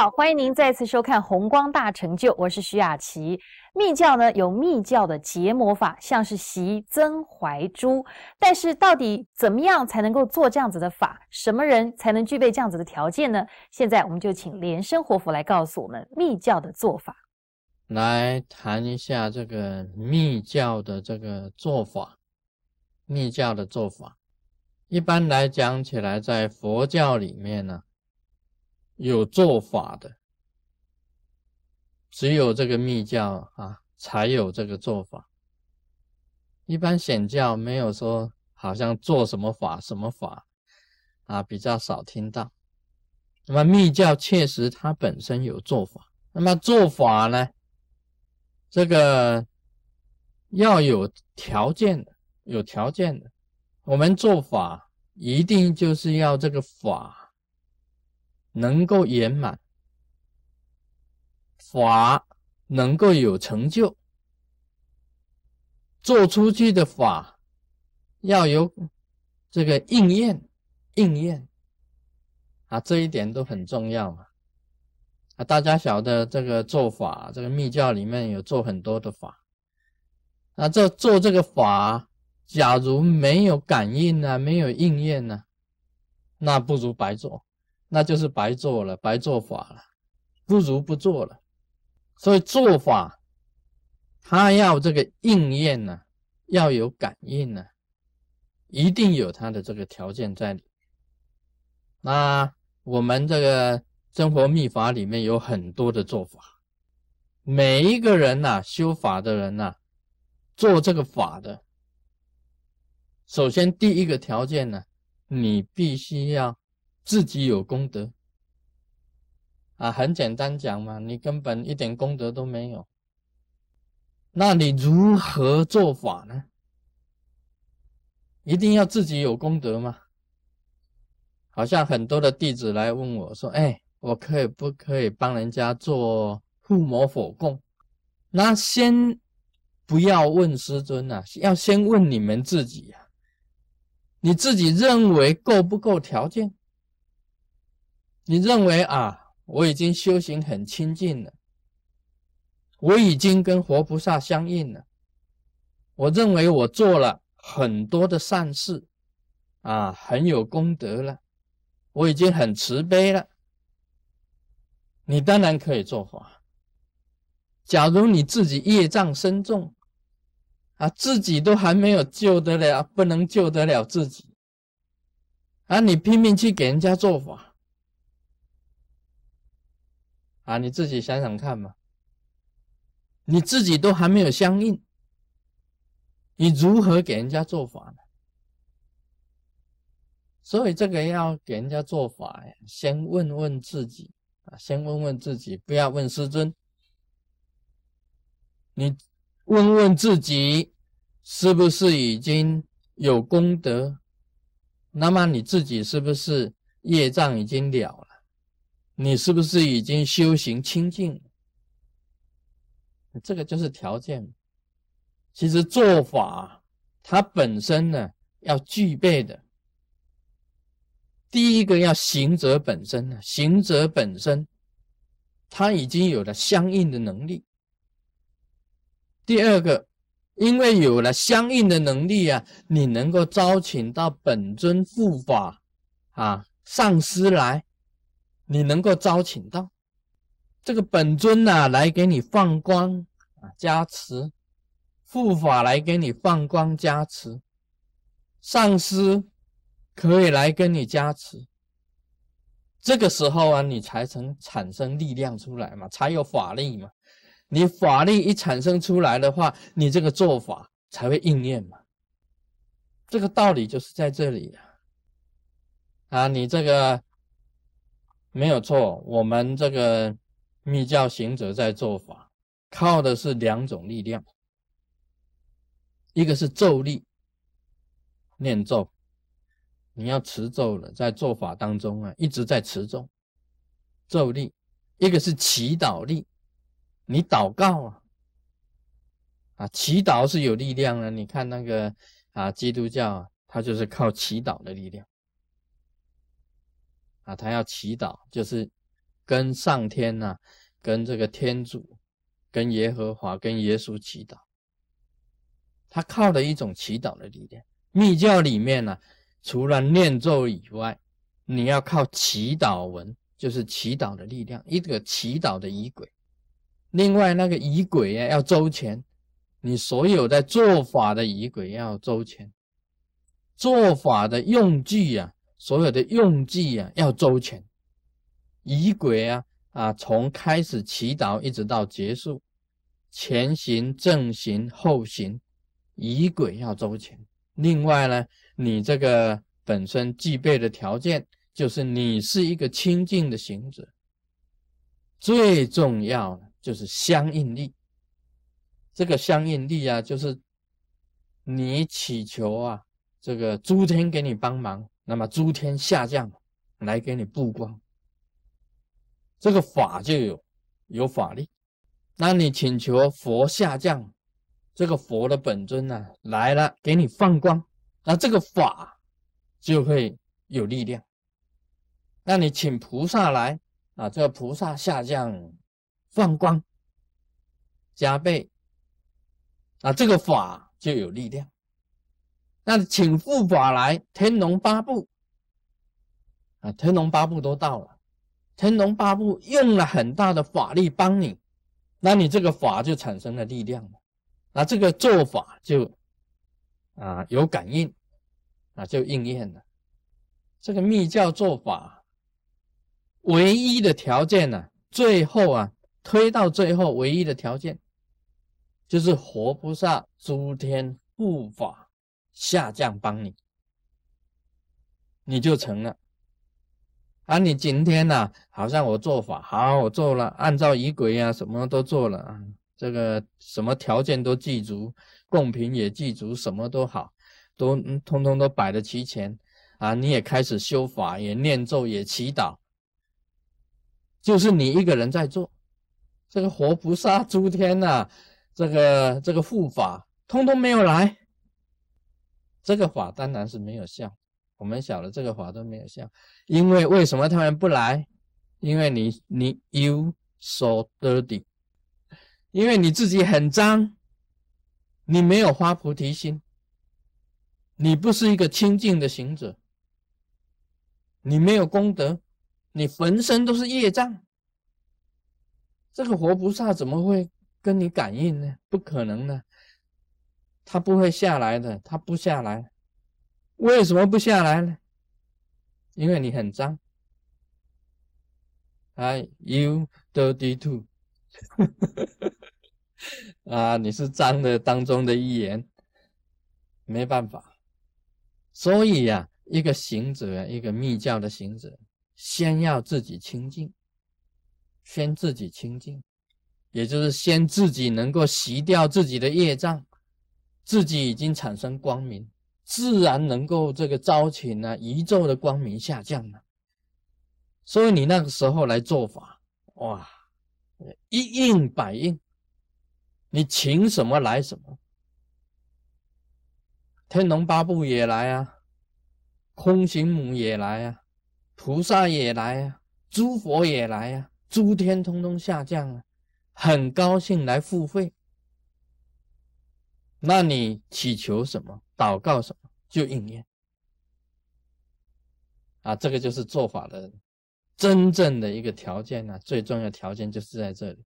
好，欢迎您再次收看《红光大成就》，我是徐雅琪。密教呢有密教的结魔法，像是习增怀珠，但是到底怎么样才能够做这样子的法？什么人才能具备这样子的条件呢？现在我们就请莲生活佛来告诉我们密教的做法。来谈一下这个密教的这个做法。密教的做法，一般来讲起来，在佛教里面呢。有做法的，只有这个密教啊才有这个做法。一般显教没有说，好像做什么法什么法啊，比较少听到。那么密教确实它本身有做法，那么做法呢，这个要有条件的，有条件的。我们做法一定就是要这个法。能够圆满法，能够有成就，做出去的法要有这个应验，应验啊，这一点都很重要嘛。啊，大家晓得这个做法，这个密教里面有做很多的法，那这做这个法，假如没有感应呢，没有应验呢，那不如白做。那就是白做了，白做法了，不如不做了。所以做法，他要这个应验呢，要有感应呢，一定有他的这个条件在里。那我们这个生活秘法里面有很多的做法，每一个人呐，修法的人呐，做这个法的，首先第一个条件呢，你必须要。自己有功德啊，很简单讲嘛，你根本一点功德都没有，那你如何做法呢？一定要自己有功德吗？好像很多的弟子来问我说：“哎，我可以不可以帮人家做护摩佛供？”那先不要问师尊呐，要先问你们自己呀，你自己认为够不够条件？你认为啊，我已经修行很清净了，我已经跟活菩萨相应了。我认为我做了很多的善事，啊，很有功德了，我已经很慈悲了。你当然可以做法。假如你自己业障深重，啊，自己都还没有救得了，不能救得了自己，啊，你拼命去给人家做法。啊，你自己想想看嘛，你自己都还没有相应，你如何给人家做法呢？所以这个要给人家做法呀，先问问自己啊，先问问自己，不要问师尊。你问问自己，是不是已经有功德？那么你自己是不是业障已经了了？你是不是已经修行清净？这个就是条件。其实做法它本身呢，要具备的，第一个要行者本身呢，行者本身他已经有了相应的能力。第二个，因为有了相应的能力啊，你能够招请到本尊护法啊上师来。你能够招请到这个本尊呐，来给你放光啊，加持护法来给你放光加持，上师可以来跟你加持。这个时候啊，你才能产生力量出来嘛，才有法力嘛。你法力一产生出来的话，你这个做法才会应验嘛。这个道理就是在这里呀。啊，你这个。没有错，我们这个密教行者在做法，靠的是两种力量，一个是咒力，念咒，你要持咒了，在做法当中啊，一直在持咒，咒力；一个是祈祷力，你祷告啊，啊，祈祷是有力量的。你看那个啊，基督教啊，它就是靠祈祷的力量。啊，他要祈祷，就是跟上天呐，跟这个天主，跟耶和华，跟耶稣祈祷。他靠的一种祈祷的力量。密教里面呢，除了念咒以外，你要靠祈祷文，就是祈祷的力量，一个祈祷的仪轨。另外那个仪轨呀，要周全，你所有在做法的仪轨要周全，做法的用具呀，所有的用计啊要周全，仪轨啊啊，从开始祈祷一直到结束，前行、正行、后行。仪轨要周全，另外呢，你这个本身具备的条件就是你是一个清净的行者，最重要的就是相应力。这个相应力啊，就是你祈求啊，这个诸天给你帮忙，那么诸天下降来给你布光，这个法就有有法力。那你请求佛下降。这个佛的本尊呢来了，给你放光，那这个法就会有力量。那你请菩萨来啊，这个菩萨下降放光加倍，啊，这个法就有力量。那请护法来，天龙八部啊，天龙八部都到了，天龙八部用了很大的法力帮你，那你这个法就产生了力量了。那这个做法就啊有感应，啊就应验了。这个密教做法唯一的条件呢，最后啊推到最后唯一的条件就是活菩萨诸天护法下降帮你，你就成了。啊，你今天呢，好像我做法好，我做了，按照仪轨啊，什么都做了啊。这个什么条件都记足，贡品也记足，什么都好，都通通都摆得齐全啊！你也开始修法，也念咒，也祈祷，就是你一个人在做。这个活菩萨、诸天呐，这个这个护法，通通没有来，这个法当然是没有效。我们晓得这个法都没有效，因为为什么他们不来？因为你你 you so dirty。因为你自己很脏，你没有发菩提心，你不是一个清净的行者，你没有功德，你浑身都是业障。这个活菩萨怎么会跟你感应呢？不可能的，他不会下来的，他不下来。为什么不下来呢？因为你很脏。I you dirty too。啊，你是脏的当中的一员，没办法。所以呀，一个行者，一个密教的行者，先要自己清净，先自己清净，也就是先自己能够洗掉自己的业障，自己已经产生光明，自然能够这个招请呢宇宙的光明下降了。所以你那个时候来做法，哇！一应百应，你请什么来什么。天龙八部也来啊，空行母也来啊，菩萨也来啊，诸佛也来啊，诸天通通下降啊，很高兴来付费。那你祈求什么，祷告什么，就应验。啊，这个就是做法的。真正的一个条件呢，最重要条件就是在这里。